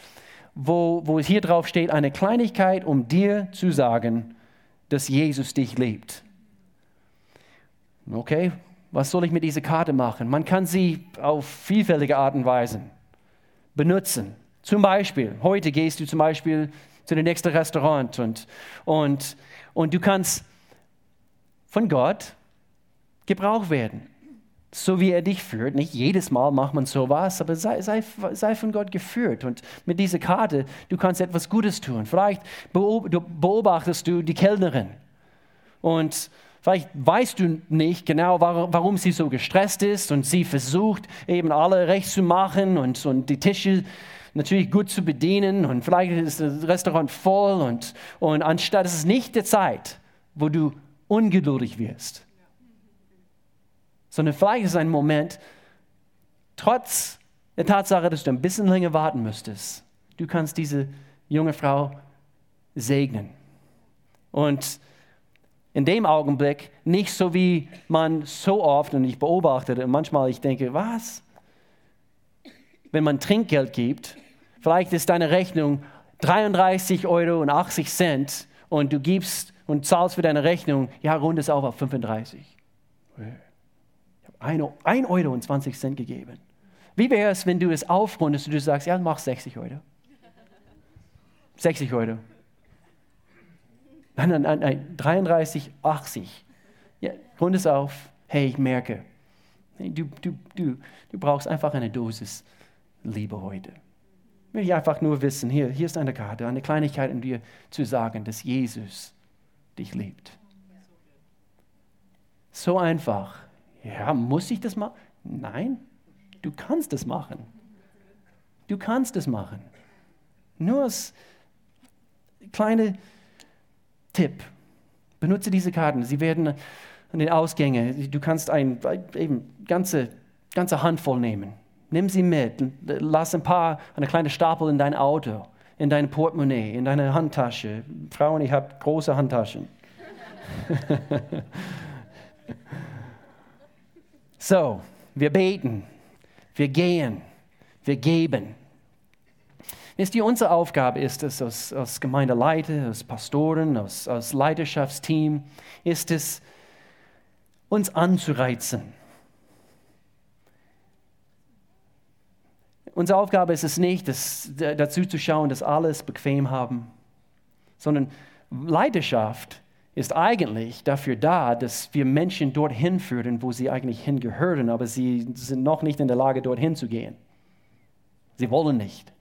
wo, wo hier drauf steht, eine Kleinigkeit, um dir zu sagen, dass Jesus dich liebt. Okay, was soll ich mit dieser Karte machen? Man kann sie auf vielfältige Art und Weise benutzen. Zum Beispiel, heute gehst du zum Beispiel zu dem nächsten Restaurant und, und, und du kannst von Gott gebraucht werden. So wie er dich führt. Nicht jedes Mal macht man sowas, aber sei, sei, sei von Gott geführt. Und mit dieser Karte, du kannst etwas Gutes tun. Vielleicht beobachtest du die Kellnerin und Vielleicht weißt du nicht genau, warum sie so gestresst ist und sie versucht eben alle recht zu machen und, und die Tische natürlich gut zu bedienen und vielleicht ist das Restaurant voll und, und anstatt, es ist nicht die Zeit, wo du ungeduldig wirst. Sondern vielleicht ist ein Moment, trotz der Tatsache, dass du ein bisschen länger warten müsstest, du kannst diese junge Frau segnen. Und in dem Augenblick nicht so, wie man so oft, und ich beobachte, manchmal ich denke, was? Wenn man Trinkgeld gibt, vielleicht ist deine Rechnung 33,80 Euro und du gibst und zahlst für deine Rechnung, ja, rund es auf auf 35. Ich habe 1 Euro und 20 Cent gegeben. Wie wäre es, wenn du es aufrundest und du sagst, ja, mach 60 Euro. 60 Euro. Nein, nein, nein, nein 33, 80. Ja, rund es auf. Hey, ich merke, du, du, du, du brauchst einfach eine Dosis Liebe heute. Ich will einfach nur wissen, hier, hier ist eine Karte, eine Kleinigkeit, um dir zu sagen, dass Jesus dich liebt. So einfach. Ja, muss ich das machen? Nein, du kannst es machen. Du kannst es machen. Nur als kleine Tipp. Benutze diese Karten. Sie werden an den Ausgängen, du kannst ein, eben ganze, ganze Handvoll nehmen. Nimm sie mit. Lass ein paar, eine kleine Stapel in dein Auto in dein Portemonnaie, in deine Handtasche. Frauen, ich habe große Handtaschen. so, wir beten, wir gehen, wir geben. Wisst ihr, unsere Aufgabe ist es, als, als Gemeindeleiter, als Pastoren, als, als Leiterschaftsteam, ist es, uns anzureizen Unsere Aufgabe ist es nicht, das, dazu zu schauen, dass alles bequem haben, sondern Leidenschaft ist eigentlich dafür da, dass wir Menschen dorthin führen, wo sie eigentlich hingehören, aber sie sind noch nicht in der Lage, dorthin zu gehen. Sie wollen nicht.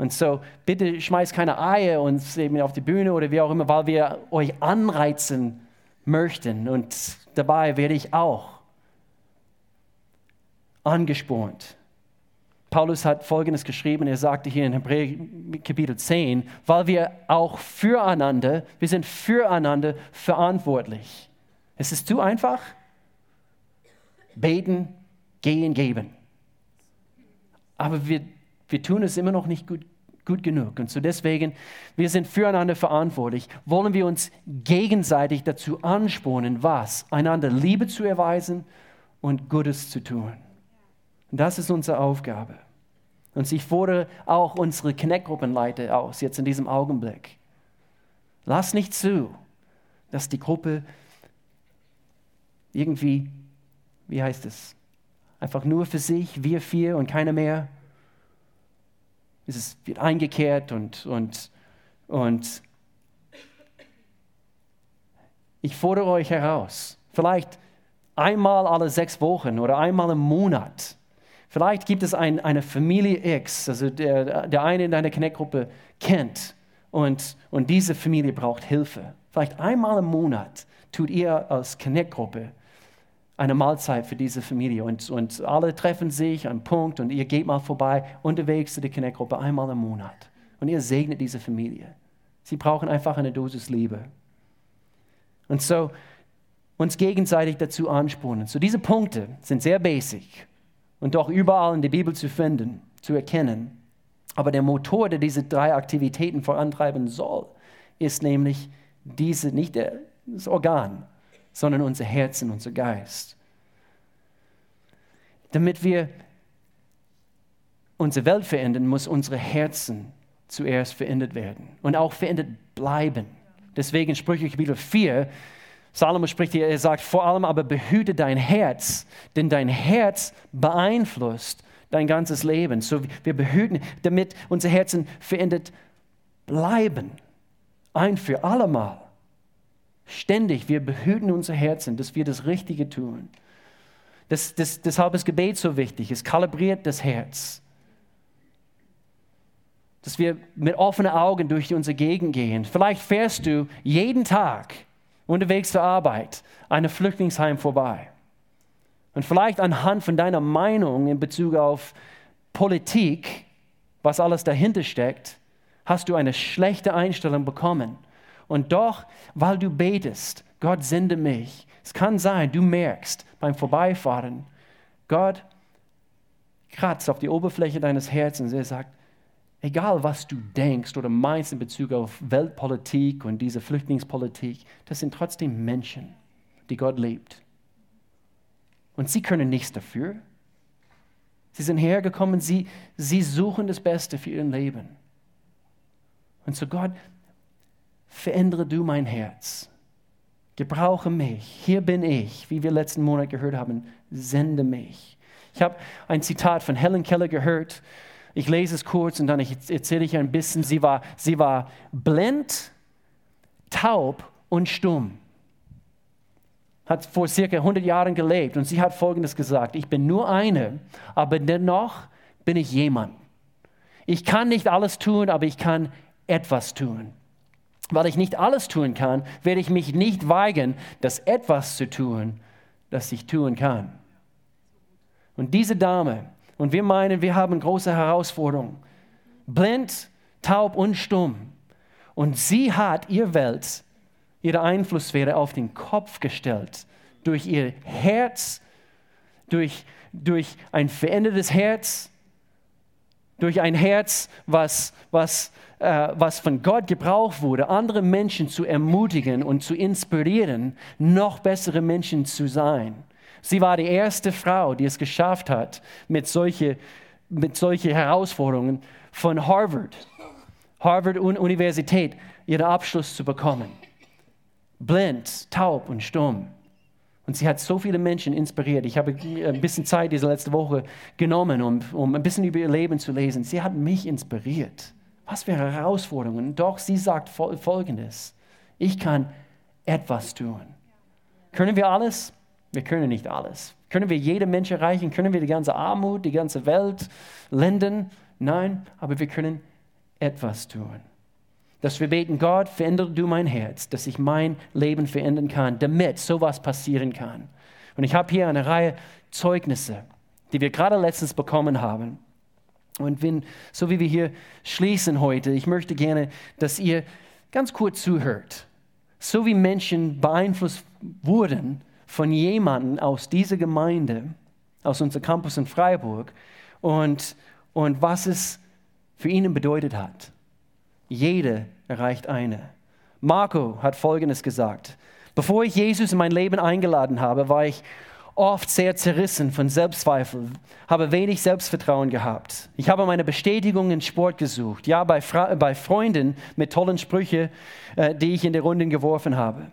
Und so, bitte schmeißt keine Eier uns eben auf die Bühne oder wie auch immer, weil wir euch anreizen möchten. Und dabei werde ich auch angespornt. Paulus hat Folgendes geschrieben, er sagte hier in Hebräer Kapitel 10, weil wir auch füreinander, wir sind füreinander verantwortlich. Es ist zu einfach. Beten, gehen, geben. Aber wir, wir tun es immer noch nicht gut, gut genug. Und so deswegen, wir sind füreinander verantwortlich. Wollen wir uns gegenseitig dazu anspornen, was? Einander Liebe zu erweisen und Gutes zu tun. Das ist unsere Aufgabe. Und ich fordere auch unsere Connect-Gruppenleiter aus, jetzt in diesem Augenblick. Lass nicht zu, dass die Gruppe irgendwie, wie heißt es, einfach nur für sich, wir vier und keiner mehr. Es wird eingekehrt und, und, und ich fordere euch heraus, vielleicht einmal alle sechs Wochen oder einmal im Monat Vielleicht gibt es ein, eine Familie X, also der, der eine in deiner Connect-Gruppe kennt und, und diese Familie braucht Hilfe. Vielleicht einmal im Monat tut ihr als Connect-Gruppe eine Mahlzeit für diese Familie und, und alle treffen sich an Punkt und ihr geht mal vorbei unterwegs zu der Connect-Gruppe einmal im Monat und ihr segnet diese Familie. Sie brauchen einfach eine Dosis Liebe. Und so uns gegenseitig dazu anspornen. So diese Punkte sind sehr basic und doch überall in der Bibel zu finden, zu erkennen. Aber der Motor, der diese drei Aktivitäten vorantreiben soll, ist nämlich diese, nicht das Organ, sondern unser Herzen, unser Geist. Damit wir unsere Welt verändern, muss unsere Herzen zuerst verändert werden und auch verändert bleiben. Deswegen Sprüche Kapitel 4, Salomo spricht hier, er sagt vor allem aber behüte dein Herz, denn dein Herz beeinflusst dein ganzes Leben. So wir behüten, damit unsere Herzen verändert bleiben. Ein für allemal. Ständig, wir behüten unser Herzen, dass wir das Richtige tun. Das, das, deshalb ist Gebet so wichtig. Es kalibriert das Herz. Dass wir mit offenen Augen durch unsere Gegend gehen. Vielleicht fährst du jeden Tag unterwegs zur Arbeit an einem Flüchtlingsheim vorbei. Und vielleicht anhand von deiner Meinung in Bezug auf Politik, was alles dahinter steckt, hast du eine schlechte Einstellung bekommen und doch, weil du betest, Gott sende mich. Es kann sein, du merkst beim Vorbeifahren, Gott kratzt auf die Oberfläche deines Herzens. Er sagt, egal was du denkst oder meinst in Bezug auf Weltpolitik und diese Flüchtlingspolitik, das sind trotzdem Menschen, die Gott liebt. Und sie können nichts dafür. Sie sind hergekommen, sie, sie suchen das Beste für ihr Leben. Und so Gott, verändere du mein Herz. Gebrauche mich. Hier bin ich, wie wir letzten Monat gehört haben. Sende mich. Ich habe ein Zitat von Helen Keller gehört. Ich lese es kurz und dann erzähle ich ein bisschen. Sie war, sie war blind, taub und stumm. Hat vor circa 100 Jahren gelebt und sie hat Folgendes gesagt: Ich bin nur eine, aber dennoch bin ich jemand. Ich kann nicht alles tun, aber ich kann etwas tun weil ich nicht alles tun kann, werde ich mich nicht weigern, das etwas zu tun, das ich tun kann. Und diese Dame, und wir meinen, wir haben große Herausforderungen, blind, taub und stumm. Und sie hat ihr Welt, ihre Einflusssphäre auf den Kopf gestellt, durch ihr Herz, durch, durch ein verändertes Herz, durch ein Herz, was, was äh, was von Gott gebraucht wurde, andere Menschen zu ermutigen und zu inspirieren, noch bessere Menschen zu sein. Sie war die erste Frau, die es geschafft hat, mit solchen mit solche Herausforderungen von Harvard, Harvard Universität, ihren Abschluss zu bekommen. Blind, taub und stumm. Und sie hat so viele Menschen inspiriert. Ich habe ein bisschen Zeit diese letzte Woche genommen, um, um ein bisschen über ihr Leben zu lesen. Sie hat mich inspiriert. Was für Herausforderungen. Doch sie sagt Folgendes. Ich kann etwas tun. Können wir alles? Wir können nicht alles. Können wir jede Mensch erreichen? Können wir die ganze Armut, die ganze Welt lenden? Nein, aber wir können etwas tun. Dass wir beten, Gott, verändere du mein Herz, dass ich mein Leben verändern kann, damit sowas passieren kann. Und ich habe hier eine Reihe Zeugnisse, die wir gerade letztens bekommen haben. Und wenn, so wie wir hier schließen heute, ich möchte gerne, dass ihr ganz kurz zuhört. So wie Menschen beeinflusst wurden von jemandem aus dieser Gemeinde, aus unserem Campus in Freiburg und, und was es für ihnen bedeutet hat. Jeder erreicht eine. Marco hat Folgendes gesagt. Bevor ich Jesus in mein Leben eingeladen habe, war ich oft sehr zerrissen von Selbstzweifel, habe wenig Selbstvertrauen gehabt. Ich habe meine Bestätigung in Sport gesucht, ja, bei, Fra bei Freunden mit tollen Sprüchen, äh, die ich in die Runden geworfen habe.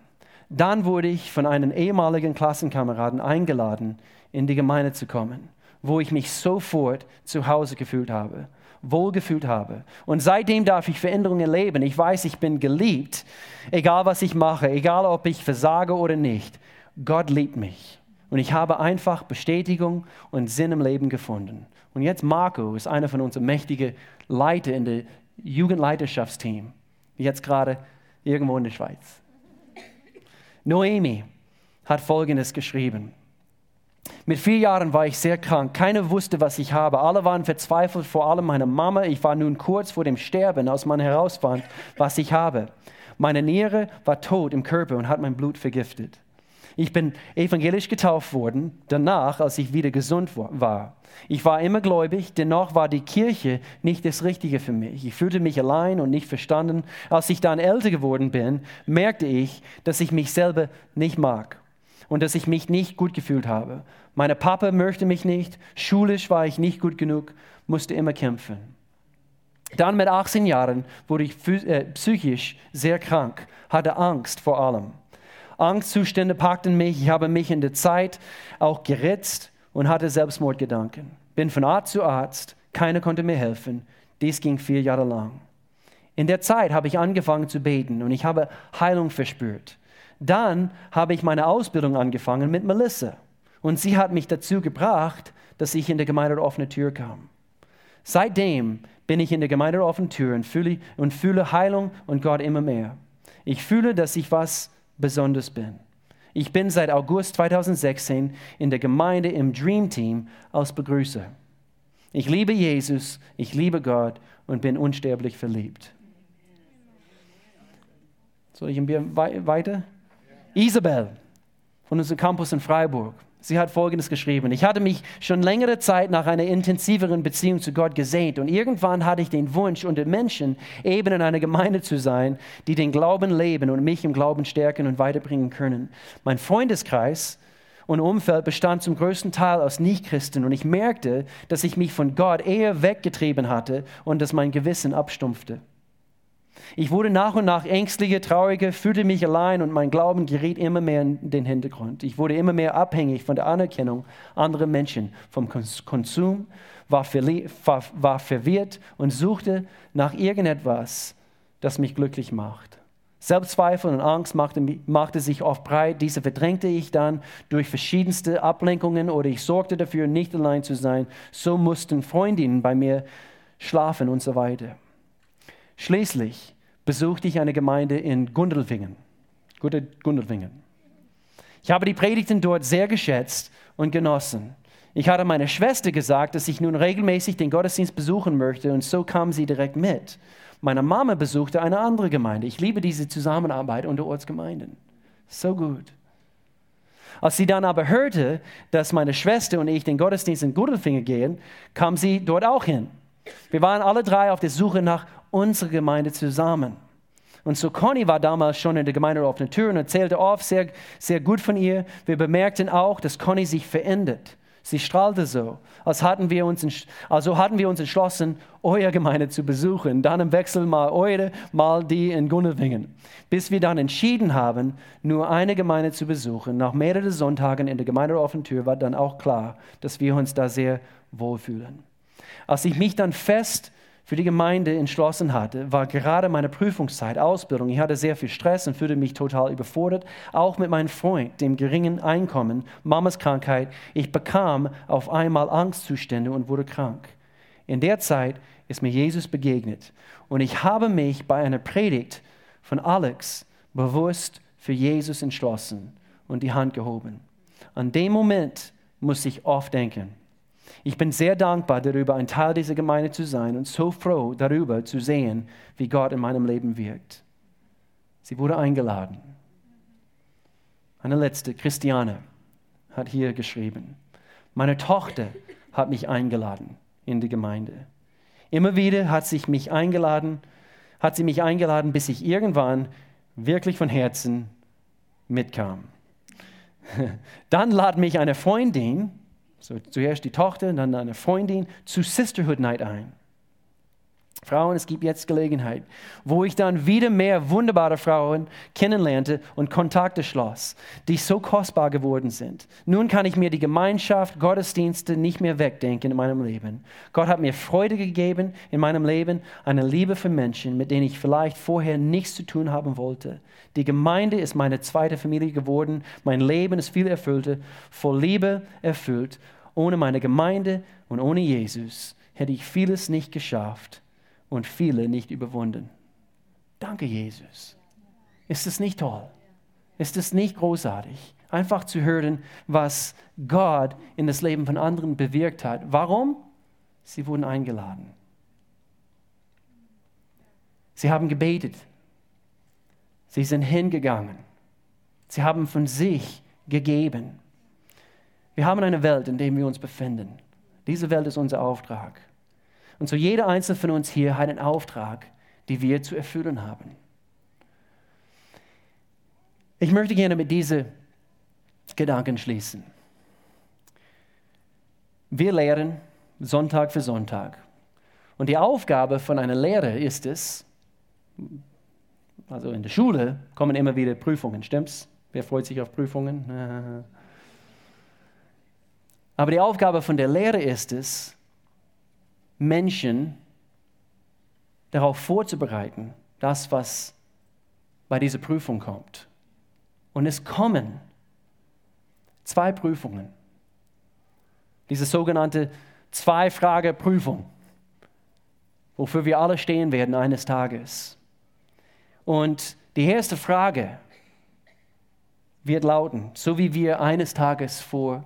Dann wurde ich von einem ehemaligen Klassenkameraden eingeladen, in die Gemeinde zu kommen, wo ich mich sofort zu Hause gefühlt habe, wohlgefühlt habe. Und seitdem darf ich Veränderungen erleben. Ich weiß, ich bin geliebt, egal was ich mache, egal ob ich versage oder nicht. Gott liebt mich. Und ich habe einfach Bestätigung und Sinn im Leben gefunden. Und jetzt Marco ist einer von unseren mächtigen Leiter in der Jugendleiterschaftsteam. Jetzt gerade irgendwo in der Schweiz. Noemi hat Folgendes geschrieben. Mit vier Jahren war ich sehr krank. Keiner wusste, was ich habe. Alle waren verzweifelt, vor allem meine Mama. Ich war nun kurz vor dem Sterben, als man herausfand, was ich habe. Meine Niere war tot im Körper und hat mein Blut vergiftet. Ich bin evangelisch getauft worden, danach, als ich wieder gesund war. Ich war immer gläubig, dennoch war die Kirche nicht das Richtige für mich. Ich fühlte mich allein und nicht verstanden. Als ich dann älter geworden bin, merkte ich, dass ich mich selber nicht mag und dass ich mich nicht gut gefühlt habe. Meine Papa möchte mich nicht, schulisch war ich nicht gut genug, musste immer kämpfen. Dann mit 18 Jahren wurde ich äh, psychisch sehr krank, hatte Angst vor allem. Angstzustände packten mich. Ich habe mich in der Zeit auch geritzt und hatte Selbstmordgedanken. Bin von Arzt zu Arzt. Keiner konnte mir helfen. Dies ging vier Jahre lang. In der Zeit habe ich angefangen zu beten und ich habe Heilung verspürt. Dann habe ich meine Ausbildung angefangen mit Melissa und sie hat mich dazu gebracht, dass ich in der Gemeinde der offene Tür kam. Seitdem bin ich in der Gemeinde der offenen Tür und fühle, und fühle Heilung und Gott immer mehr. Ich fühle, dass ich was besonders bin. Ich bin seit August 2016 in der Gemeinde im Dream Team als Begrüßer. Ich liebe Jesus, ich liebe Gott und bin unsterblich verliebt. Soll ich ein bisschen weiter? Isabel von unserem Campus in Freiburg. Sie hat Folgendes geschrieben. Ich hatte mich schon längere Zeit nach einer intensiveren Beziehung zu Gott gesehnt und irgendwann hatte ich den Wunsch, unter Menschen eben in einer Gemeinde zu sein, die den Glauben leben und mich im Glauben stärken und weiterbringen können. Mein Freundeskreis und Umfeld bestand zum größten Teil aus Nichtchristen und ich merkte, dass ich mich von Gott eher weggetrieben hatte und dass mein Gewissen abstumpfte. Ich wurde nach und nach ängstlicher, trauriger, fühlte mich allein und mein Glauben geriet immer mehr in den Hintergrund. Ich wurde immer mehr abhängig von der Anerkennung anderer Menschen, vom Konsum, war, war verwirrt und suchte nach irgendetwas, das mich glücklich macht. Selbstzweifel und Angst machte, machte, sich oft breit. Diese verdrängte ich dann durch verschiedenste Ablenkungen oder ich sorgte dafür, nicht allein zu sein. So mussten Freundinnen bei mir schlafen und so weiter. Schließlich besuchte ich eine Gemeinde in Gundelfingen. Gundelfingen. Ich habe die Predigten dort sehr geschätzt und genossen. Ich hatte meiner Schwester gesagt, dass ich nun regelmäßig den Gottesdienst besuchen möchte und so kam sie direkt mit. Meine Mama besuchte eine andere Gemeinde. Ich liebe diese Zusammenarbeit unter Ortsgemeinden. So gut. Als sie dann aber hörte, dass meine Schwester und ich den Gottesdienst in Gundelfingen gehen, kam sie dort auch hin. Wir waren alle drei auf der Suche nach unsere Gemeinde zusammen. Und so Conny war damals schon in der Gemeinde auf der Tür und erzählte oft sehr, sehr gut von ihr. Wir bemerkten auch, dass Conny sich verändert. Sie strahlte so, als hatten wir uns, also hatten wir uns entschlossen, eure Gemeinde zu besuchen. Dann im Wechsel mal eure, mal die in Gunnewingen. Bis wir dann entschieden haben, nur eine Gemeinde zu besuchen. Nach mehreren Sonntagen in der Gemeinde offenen Tür war dann auch klar, dass wir uns da sehr wohlfühlen. Als ich mich dann fest für die Gemeinde entschlossen hatte, war gerade meine Prüfungszeit, Ausbildung. Ich hatte sehr viel Stress und fühlte mich total überfordert, auch mit meinem Freund, dem geringen Einkommen, Mamas Krankheit. Ich bekam auf einmal Angstzustände und wurde krank. In der Zeit ist mir Jesus begegnet und ich habe mich bei einer Predigt von Alex bewusst für Jesus entschlossen und die Hand gehoben. An dem Moment muss ich oft denken, ich bin sehr dankbar darüber, ein Teil dieser Gemeinde zu sein und so froh darüber zu sehen, wie Gott in meinem Leben wirkt. Sie wurde eingeladen. Eine letzte, Christiane, hat hier geschrieben, meine Tochter hat mich eingeladen in die Gemeinde. Immer wieder hat sie mich eingeladen, hat sie mich eingeladen, bis ich irgendwann wirklich von Herzen mitkam. Dann lad mich eine Freundin so zuerst die Tochter, dann eine Freundin zu Sisterhood Night ein. Frauen, es gibt jetzt Gelegenheit, wo ich dann wieder mehr wunderbare Frauen kennenlernte und Kontakte schloss, die so kostbar geworden sind. Nun kann ich mir die Gemeinschaft, Gottesdienste nicht mehr wegdenken in meinem Leben. Gott hat mir Freude gegeben in meinem Leben, eine Liebe für Menschen, mit denen ich vielleicht vorher nichts zu tun haben wollte. Die Gemeinde ist meine zweite Familie geworden. Mein Leben ist viel erfüllter, voll Liebe erfüllt. Ohne meine Gemeinde und ohne Jesus hätte ich vieles nicht geschafft und viele nicht überwunden. Danke, Jesus. Ist es nicht toll? Ist es nicht großartig? einfach zu hören, was Gott in das Leben von anderen bewirkt hat. Warum? Sie wurden eingeladen. Sie haben gebetet. Sie sind hingegangen. Sie haben von sich gegeben. Wir haben eine Welt, in der wir uns befinden. Diese Welt ist unser Auftrag. Und so jeder einzelne von uns hier hat einen Auftrag, den wir zu erfüllen haben. Ich möchte gerne mit diesen Gedanken schließen. Wir lehren Sonntag für Sonntag. Und die Aufgabe von einer Lehre ist es, also in der Schule kommen immer wieder Prüfungen, stimmt's? Wer freut sich auf Prüfungen? Aber die Aufgabe von der Lehre ist es, Menschen darauf vorzubereiten, das, was bei dieser Prüfung kommt. Und es kommen zwei Prüfungen. Diese sogenannte Zwei-Frage-Prüfung, wofür wir alle stehen werden eines Tages. Und die erste Frage wird lauten, so wie wir eines Tages vor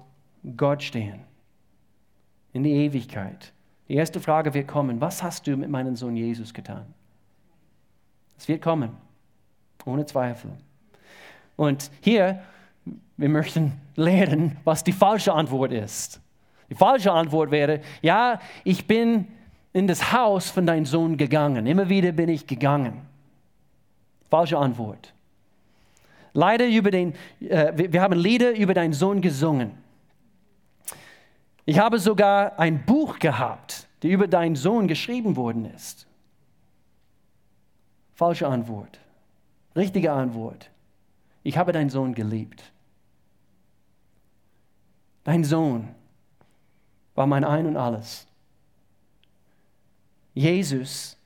Gott stehen, in die Ewigkeit. Die erste Frage wird kommen, was hast du mit meinem Sohn Jesus getan? Es wird kommen, ohne Zweifel. Und hier, wir möchten lernen, was die falsche Antwort ist. Die falsche Antwort wäre, ja, ich bin in das Haus von deinem Sohn gegangen. Immer wieder bin ich gegangen. Falsche Antwort. Leider über den, äh, wir haben Lieder über deinen Sohn gesungen. Ich habe sogar ein Buch gehabt, das über deinen Sohn geschrieben worden ist. Falsche Antwort. Richtige Antwort. Ich habe deinen Sohn geliebt. Dein Sohn war mein Ein und alles. Jesus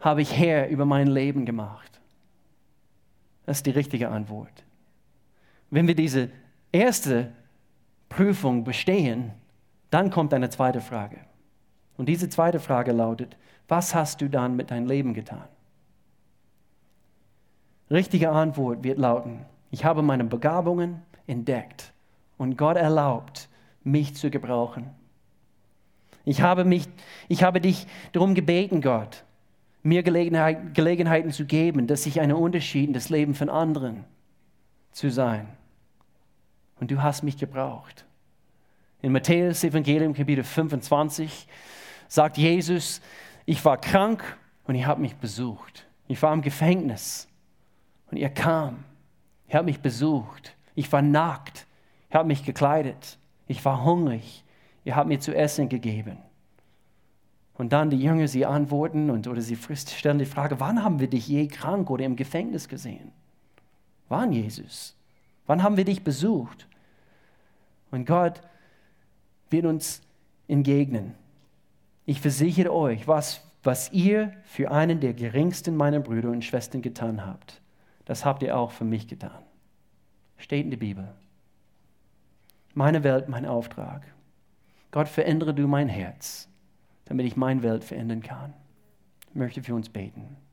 habe ich Herr über mein Leben gemacht. Das ist die richtige Antwort. Wenn wir diese erste Prüfung bestehen, dann kommt eine zweite Frage. Und diese zweite Frage lautet, was hast du dann mit deinem Leben getan? Richtige Antwort wird lauten, ich habe meine Begabungen entdeckt und Gott erlaubt, mich zu gebrauchen. Ich habe, mich, ich habe dich darum gebeten, Gott, mir Gelegenheit, Gelegenheiten zu geben, dass ich einen Unterschied in das Leben von anderen zu sein. Und du hast mich gebraucht. In Matthäus Evangelium Kapitel 25 sagt Jesus, ich war krank und ihr habt mich besucht. Ich war im Gefängnis und ihr kam. Ihr habt mich besucht. Ich war nackt. Ihr habt mich gekleidet. Ich war hungrig. Ihr habt mir zu essen gegeben. Und dann die Jünger, sie antworten und, oder sie stellen die Frage, wann haben wir dich je krank oder im Gefängnis gesehen? Wann, Jesus? Wann haben wir dich besucht? Und Gott wird uns entgegnen. Ich versichere euch, was, was ihr für einen der geringsten meiner Brüder und Schwestern getan habt, das habt ihr auch für mich getan. Steht in der Bibel. Meine Welt, mein Auftrag. Gott, verändere du mein Herz damit ich meine Welt verändern kann. Ich möchte für uns beten.